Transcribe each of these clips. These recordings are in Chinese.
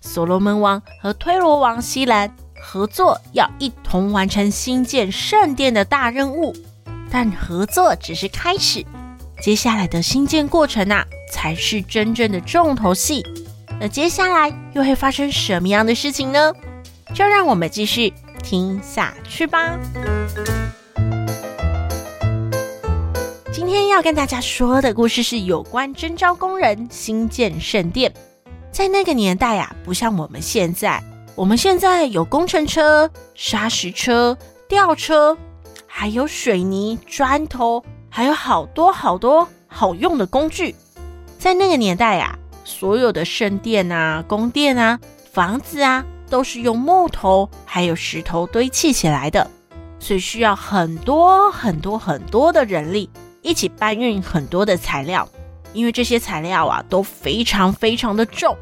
所罗门王和推罗王希兰合作，要一同完成兴建圣殿的大任务。但合作只是开始，接下来的兴建过程啊，才是真正的重头戏。那接下来又会发生什么样的事情呢？就让我们继续听下去吧。今天要跟大家说的故事是有关征召工人兴建圣殿。在那个年代啊，不像我们现在，我们现在有工程车、砂石车、吊车，还有水泥、砖头，还有好多好多好用的工具。在那个年代啊，所有的圣殿啊、宫殿啊、房子啊，都是用木头还有石头堆砌起来的，所以需要很多很多很多的人力一起搬运很多的材料。因为这些材料啊都非常非常的重，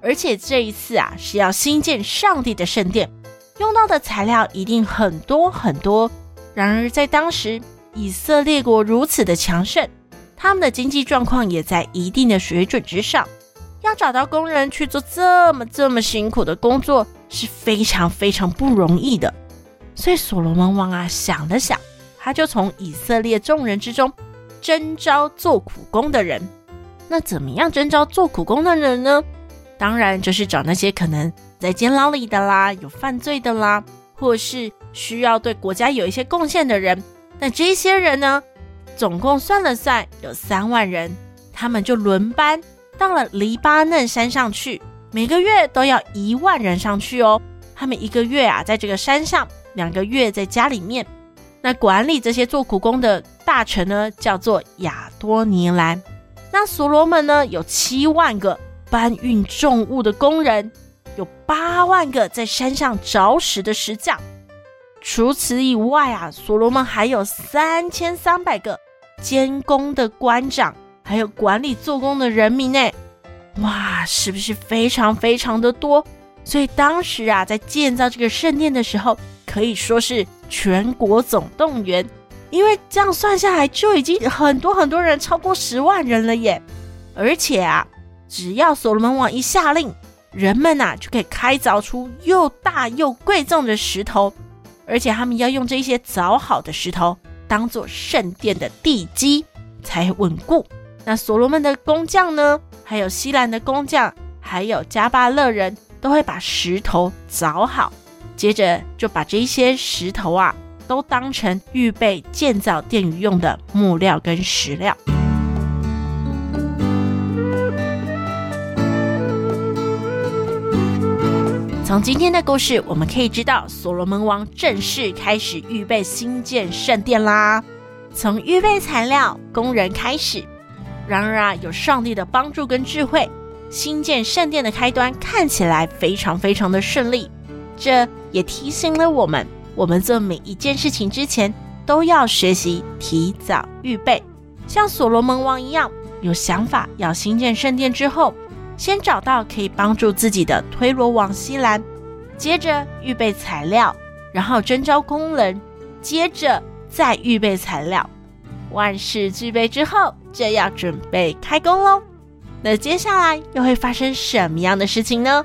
而且这一次啊是要新建上帝的圣殿，用到的材料一定很多很多。然而在当时以色列国如此的强盛，他们的经济状况也在一定的水准之上，要找到工人去做这么这么辛苦的工作是非常非常不容易的。所以所罗门王啊想了想，他就从以色列众人之中。征召做苦工的人，那怎么样征召做苦工的人呢？当然就是找那些可能在监牢里的啦，有犯罪的啦，或是需要对国家有一些贡献的人。那这些人呢，总共算了算有三万人，他们就轮班到了黎巴嫩山上去，每个月都要一万人上去哦。他们一个月啊，在这个山上，两个月在家里面。那管理这些做苦工的大臣呢，叫做亚多尼兰。那所罗门呢，有七万个搬运重物的工人，有八万个在山上凿石的石匠。除此以外啊，所罗门还有三千三百个监工的官长，还有管理做工的人民呢。哇，是不是非常非常的多？所以当时啊，在建造这个圣殿的时候，可以说是。全国总动员，因为这样算下来就已经很多很多人，超过十万人了耶！而且啊，只要所罗门王一下令，人们呐、就可以开凿出又大又贵重的石头，而且他们要用这些凿好的石头当做圣殿的地基才稳固。那所罗门的工匠呢，还有希兰的工匠，还有加巴勒人都会把石头凿好。接着就把这些石头啊，都当成预备建造殿宇用的木料跟石料。从今天的故事，我们可以知道，所罗门王正式开始预备兴建圣殿啦。从预备材料、工人开始。然而啊，有上帝的帮助跟智慧，兴建圣殿的开端看起来非常非常的顺利。这也提醒了我们，我们做每一件事情之前都要学习提早预备。像所罗门王一样，有想法要兴建圣殿之后，先找到可以帮助自己的推罗王希兰，接着预备材料，然后征召工人，接着再预备材料。万事俱备之后，就要准备开工喽。那接下来又会发生什么样的事情呢？